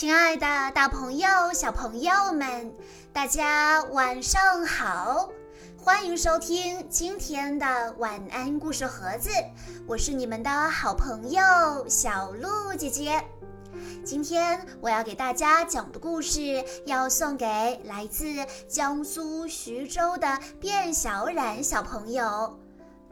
亲爱的，大朋友、小朋友们，大家晚上好！欢迎收听今天的晚安故事盒子，我是你们的好朋友小鹿姐姐。今天我要给大家讲的故事，要送给来自江苏徐州的卞小冉小朋友。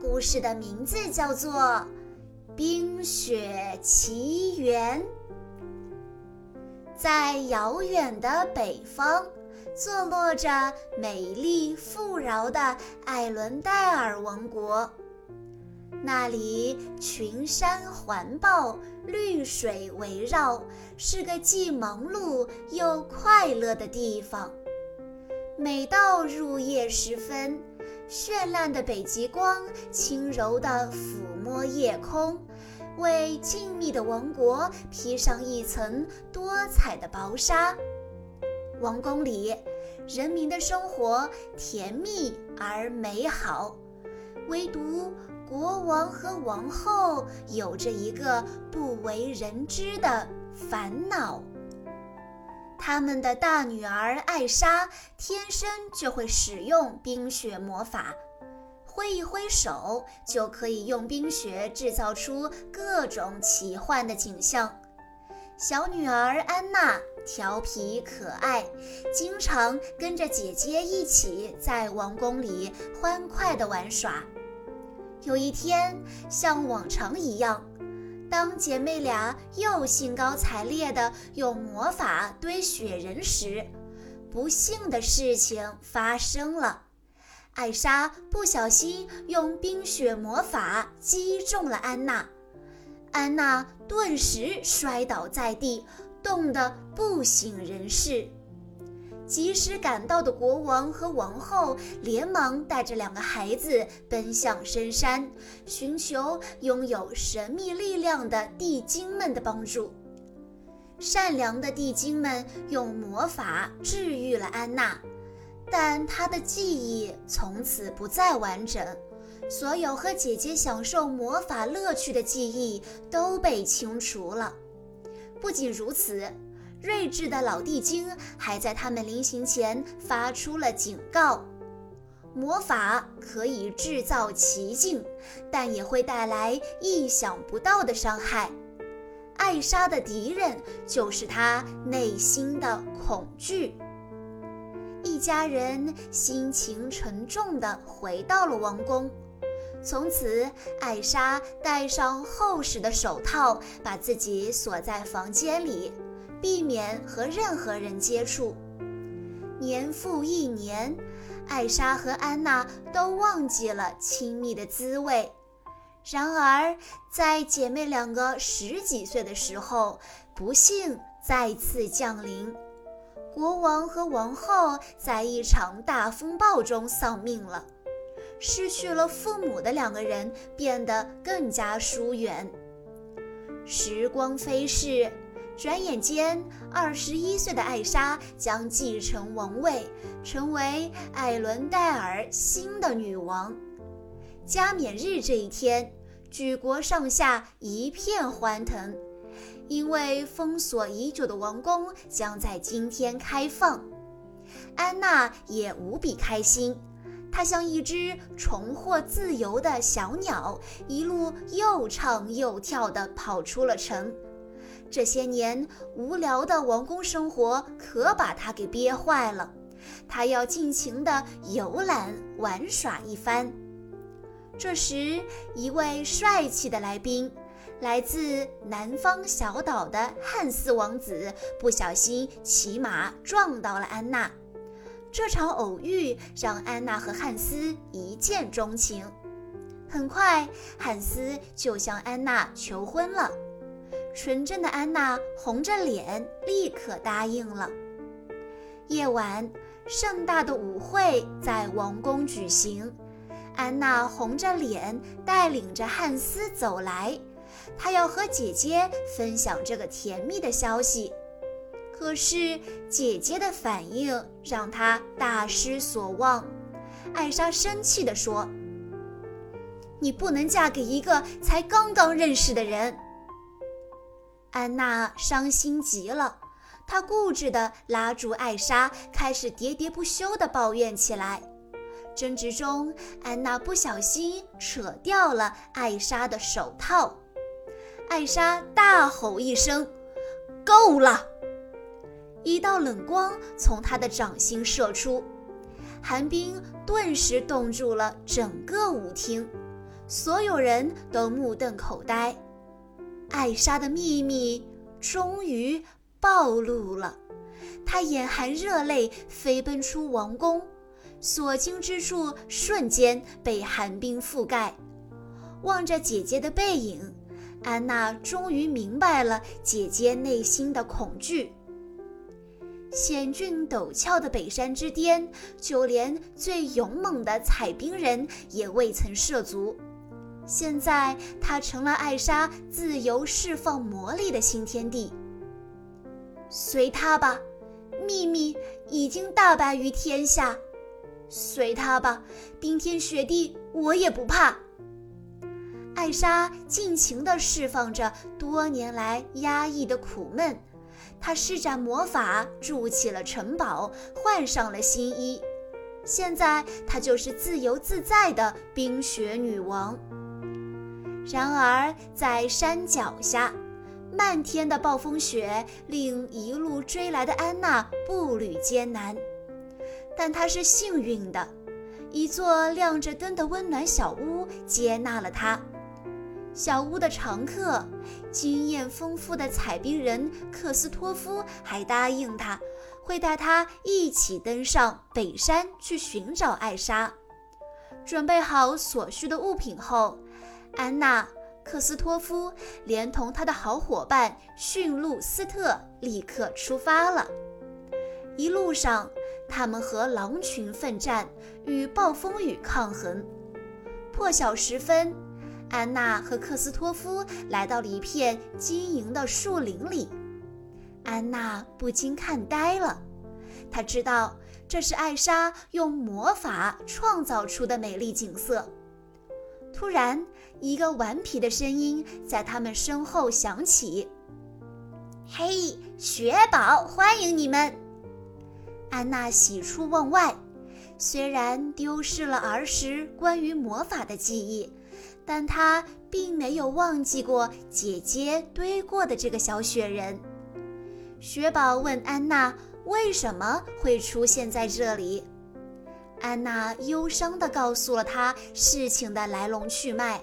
故事的名字叫做《冰雪奇缘》。在遥远的北方，坐落着美丽富饶的艾伦戴尔王国。那里群山环抱，绿水围绕，是个既忙碌又快乐的地方。每到入夜时分，绚烂的北极光轻柔地抚摸夜空。为静谧的王国披上一层多彩的薄纱。王宫里，人民的生活甜蜜而美好，唯独国王和王后有着一个不为人知的烦恼：他们的大女儿艾莎天生就会使用冰雪魔法。挥一挥手，就可以用冰雪制造出各种奇幻的景象。小女儿安娜调皮可爱，经常跟着姐姐一起在王宫里欢快地玩耍。有一天，像往常一样，当姐妹俩又兴高采烈地用魔法堆雪人时，不幸的事情发生了。艾莎不小心用冰雪魔法击中了安娜，安娜顿时摔倒在地，冻得不省人事。及时赶到的国王和王后连忙带着两个孩子奔向深山，寻求拥有神秘力量的地精们的帮助。善良的地精们用魔法治愈了安娜。但他的记忆从此不再完整，所有和姐姐享受魔法乐趣的记忆都被清除了。不仅如此，睿智的老地精还在他们临行前发出了警告：魔法可以制造奇境，但也会带来意想不到的伤害。艾莎的敌人就是她内心的恐惧。一家人心情沉重地回到了王宫。从此，艾莎戴上厚实的手套，把自己锁在房间里，避免和任何人接触。年复一年，艾莎和安娜都忘记了亲密的滋味。然而，在姐妹两个十几岁的时候，不幸再次降临。国王和王后在一场大风暴中丧命了，失去了父母的两个人变得更加疏远。时光飞逝，转眼间，二十一岁的艾莎将继承王位，成为艾伦戴尔新的女王。加冕日这一天，举国上下一片欢腾。因为封锁已久的王宫将在今天开放，安娜也无比开心。她像一只重获自由的小鸟，一路又唱又跳地跑出了城。这些年无聊的王宫生活可把她给憋坏了，她要尽情地游览玩耍一番。这时，一位帅气的来宾。来自南方小岛的汉斯王子不小心骑马撞到了安娜，这场偶遇让安娜和汉斯一见钟情。很快，汉斯就向安娜求婚了。纯真的安娜红着脸，立刻答应了。夜晚，盛大的舞会在王宫举行，安娜红着脸带领着汉斯走来。他要和姐姐分享这个甜蜜的消息，可是姐姐的反应让他大失所望。艾莎生气地说：“你不能嫁给一个才刚刚认识的人。”安娜伤心极了，她固执地拉住艾莎，开始喋喋不休地抱怨起来。争执中，安娜不小心扯掉了艾莎的手套。艾莎大吼一声：“够了！”一道冷光从她的掌心射出，寒冰顿时冻住了整个舞厅，所有人都目瞪口呆。艾莎的秘密终于暴露了，她眼含热泪飞奔出王宫，所经之处瞬间被寒冰覆盖。望着姐姐的背影，安娜终于明白了姐姐内心的恐惧。险峻陡峭的北山之巅，就连最勇猛的采冰人也未曾涉足。现在，它成了艾莎自由释放魔力的新天地。随他吧，秘密已经大白于天下。随他吧，冰天雪地我也不怕。艾莎尽情地释放着多年来压抑的苦闷，她施展魔法筑起了城堡，换上了新衣。现在，她就是自由自在的冰雪女王。然而，在山脚下，漫天的暴风雪令一路追来的安娜步履艰难。但她是幸运的，一座亮着灯的温暖小屋接纳了她。小屋的常客、经验丰富的采冰人克斯托夫还答应他，会带他一起登上北山去寻找艾莎。准备好所需的物品后。安娜·克斯托夫连同他的好伙伴驯鹿斯特立刻出发了。一路上，他们和狼群奋战，与暴风雨抗衡。破晓时分，安娜和克斯托夫来到了一片晶莹的树林里。安娜不禁看呆了，她知道这是艾莎用魔法创造出的美丽景色。突然，一个顽皮的声音在他们身后响起：“嘿，雪宝，欢迎你们！”安娜喜出望外，虽然丢失了儿时关于魔法的记忆，但他并没有忘记过姐姐堆过的这个小雪人。雪宝问安娜：“为什么会出现在这里？”安娜忧伤地告诉了他事情的来龙去脉。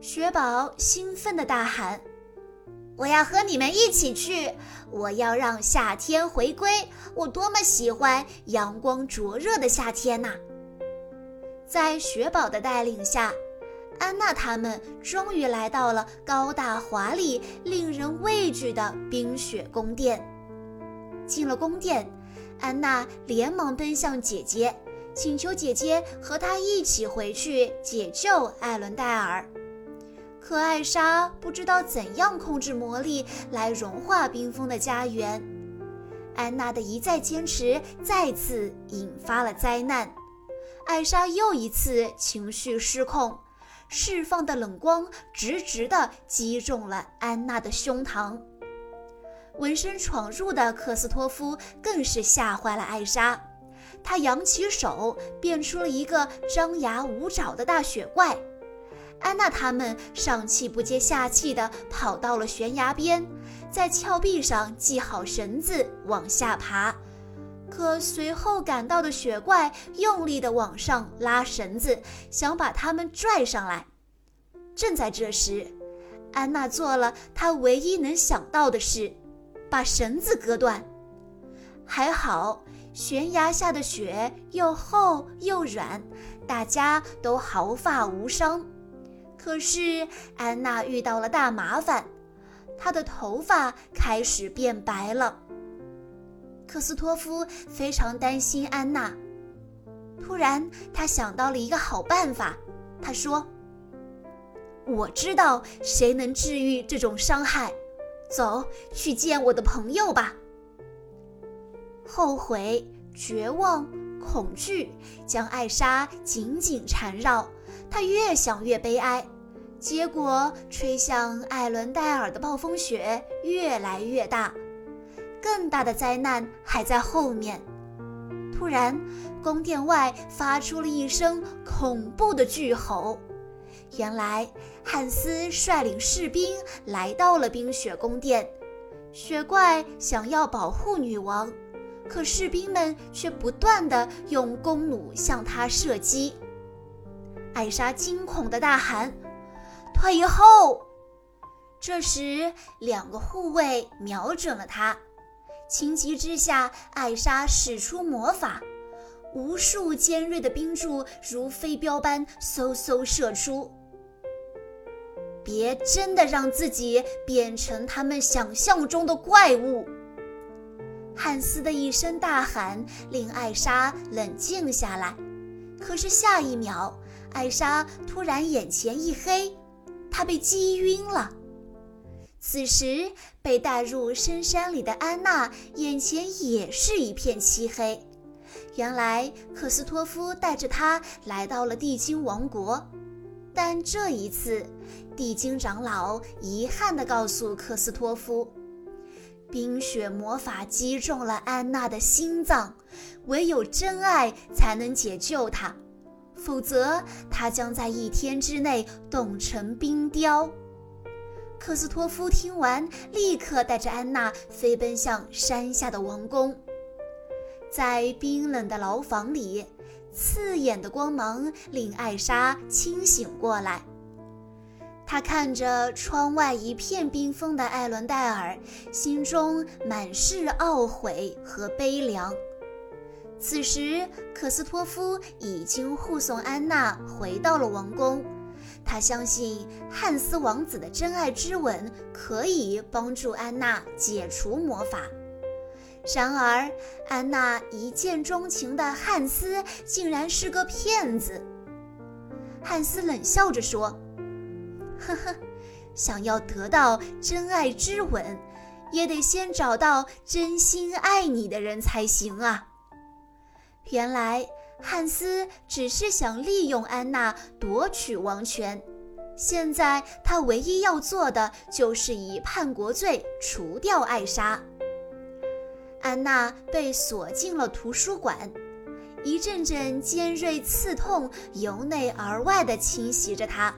雪宝兴奋地大喊：“我要和你们一起去！我要让夏天回归！我多么喜欢阳光灼热的夏天呐！”在雪宝的带领下，安娜他们终于来到了高大华丽、令人畏惧的冰雪宫殿。进了宫殿。安娜连忙奔向姐姐，请求姐姐和她一起回去解救艾伦戴尔。可艾莎不知道怎样控制魔力来融化冰封的家园。安娜的一再坚持再次引发了灾难，艾莎又一次情绪失控，释放的冷光直直地击中了安娜的胸膛。闻声闯入的克斯托夫更是吓坏了艾莎，他扬起手，变出了一个张牙舞爪的大雪怪。安娜他们上气不接下气地跑到了悬崖边，在峭壁上系好绳子往下爬。可随后赶到的雪怪用力地往上拉绳子，想把他们拽上来。正在这时，安娜做了她唯一能想到的事。把绳子割断，还好悬崖下的雪又厚又软，大家都毫发无伤。可是安娜遇到了大麻烦，她的头发开始变白了。克斯托夫非常担心安娜，突然他想到了一个好办法，他说：“我知道谁能治愈这种伤害。”走去见我的朋友吧。后悔、绝望、恐惧将艾莎紧紧缠绕，她越想越悲哀。结果，吹向艾伦戴尔的暴风雪越来越大。更大的灾难还在后面。突然，宫殿外发出了一声恐怖的巨吼。原来，汉斯率领士兵来到了冰雪宫殿。雪怪想要保护女王，可士兵们却不断地用弓弩向他射击。艾莎惊恐地大喊：“退后！”这时，两个护卫瞄准了他。情急之下，艾莎使出魔法，无数尖锐的冰柱如飞镖般嗖嗖射出。别真的让自己变成他们想象中的怪物！汉斯的一声大喊令艾莎冷静下来，可是下一秒，艾莎突然眼前一黑，她被击晕了。此时，被带入深山里的安娜眼前也是一片漆黑。原来，克斯托夫带着她来到了地精王国，但这一次，地精长老遗憾地告诉克斯托夫，冰雪魔法击中了安娜的心脏，唯有真爱才能解救她，否则她将在一天之内冻成冰雕。克斯托夫听完，立刻带着安娜飞奔向山下的王宫。在冰冷的牢房里，刺眼的光芒令艾莎清醒过来。她看着窗外一片冰封的艾伦戴尔，心中满是懊悔和悲凉。此时，克斯托夫已经护送安娜回到了王宫。他相信汉斯王子的真爱之吻可以帮助安娜解除魔法。然而，安娜一见钟情的汉斯竟然是个骗子。汉斯冷笑着说：“呵呵，想要得到真爱之吻，也得先找到真心爱你的人才行啊。”原来。汉斯只是想利用安娜夺取王权，现在他唯一要做的就是以叛国罪除掉艾莎。安娜被锁进了图书馆，一阵阵尖锐刺痛由内而外地侵袭着她。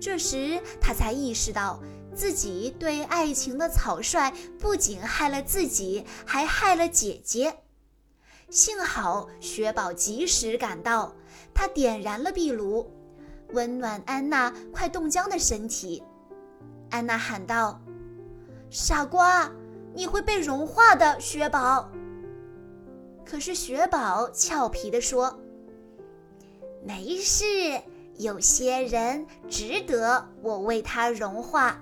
这时，她才意识到自己对爱情的草率不仅害了自己，还害了姐姐。幸好雪宝及时赶到，他点燃了壁炉，温暖安娜快冻僵的身体。安娜喊道：“傻瓜，你会被融化的，雪宝。”可是雪宝俏皮地说：“没事，有些人值得我为他融化。”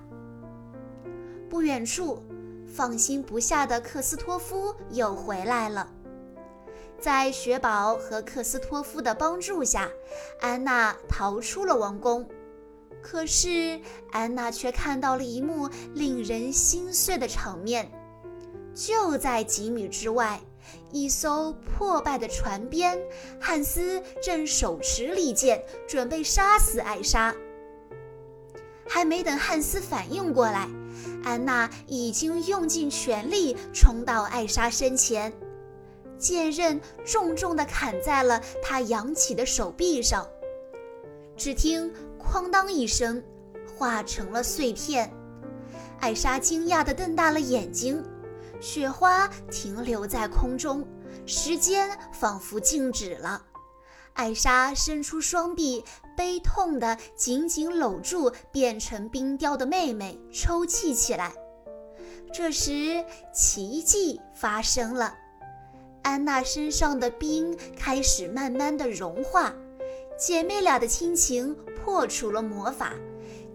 不远处，放心不下的克斯托夫又回来了。在雪宝和克斯托夫的帮助下，安娜逃出了王宫。可是，安娜却看到了一幕令人心碎的场面：就在几米之外，一艘破败的船边，汉斯正手持利剑，准备杀死艾莎。还没等汉斯反应过来，安娜已经用尽全力冲到艾莎身前。剑刃重重地砍在了他扬起的手臂上，只听“哐当”一声，化成了碎片。艾莎惊讶地瞪大了眼睛，雪花停留在空中，时间仿佛静止了。艾莎伸出双臂，悲痛地紧紧搂住变成冰雕的妹妹，抽泣起来。这时，奇迹发生了。安娜身上的冰开始慢慢的融化，姐妹俩的亲情破除了魔法，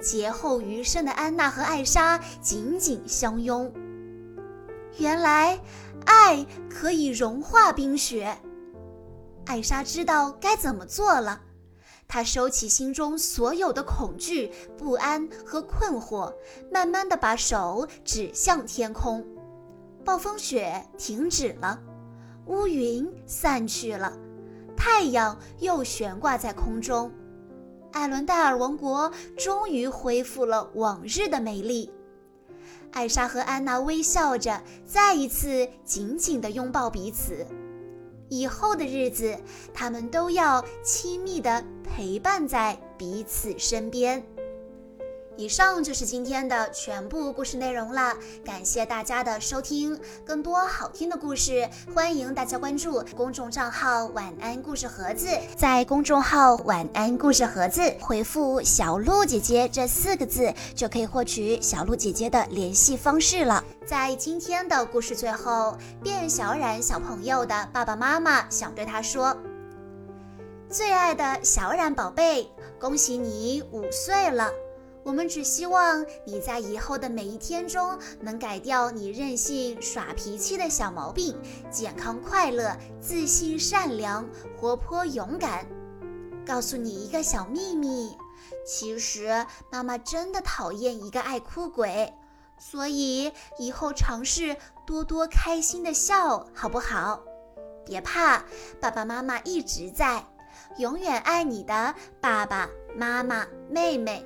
劫后余生的安娜和艾莎紧紧相拥。原来，爱可以融化冰雪。艾莎知道该怎么做了，她收起心中所有的恐惧、不安和困惑，慢慢的把手指向天空，暴风雪停止了。乌云散去了，太阳又悬挂在空中，艾伦戴尔王国终于恢复了往日的美丽。艾莎和安娜微笑着，再一次紧紧地拥抱彼此。以后的日子，他们都要亲密地陪伴在彼此身边。以上就是今天的全部故事内容了，感谢大家的收听。更多好听的故事，欢迎大家关注公众账号“晚安故事盒子”。在公众号“晚安故事盒子”回复“小鹿姐姐”这四个字，就可以获取小鹿姐姐的联系方式了。在今天的故事最后，卞小冉小朋友的爸爸妈妈想对他说：“最爱的小冉宝贝，恭喜你五岁了。”我们只希望你在以后的每一天中能改掉你任性耍脾气的小毛病，健康快乐、自信善良、活泼勇敢。告诉你一个小秘密，其实妈妈真的讨厌一个爱哭鬼，所以以后尝试多多开心的笑，好不好？别怕，爸爸妈妈一直在，永远爱你的爸爸妈妈、妹妹。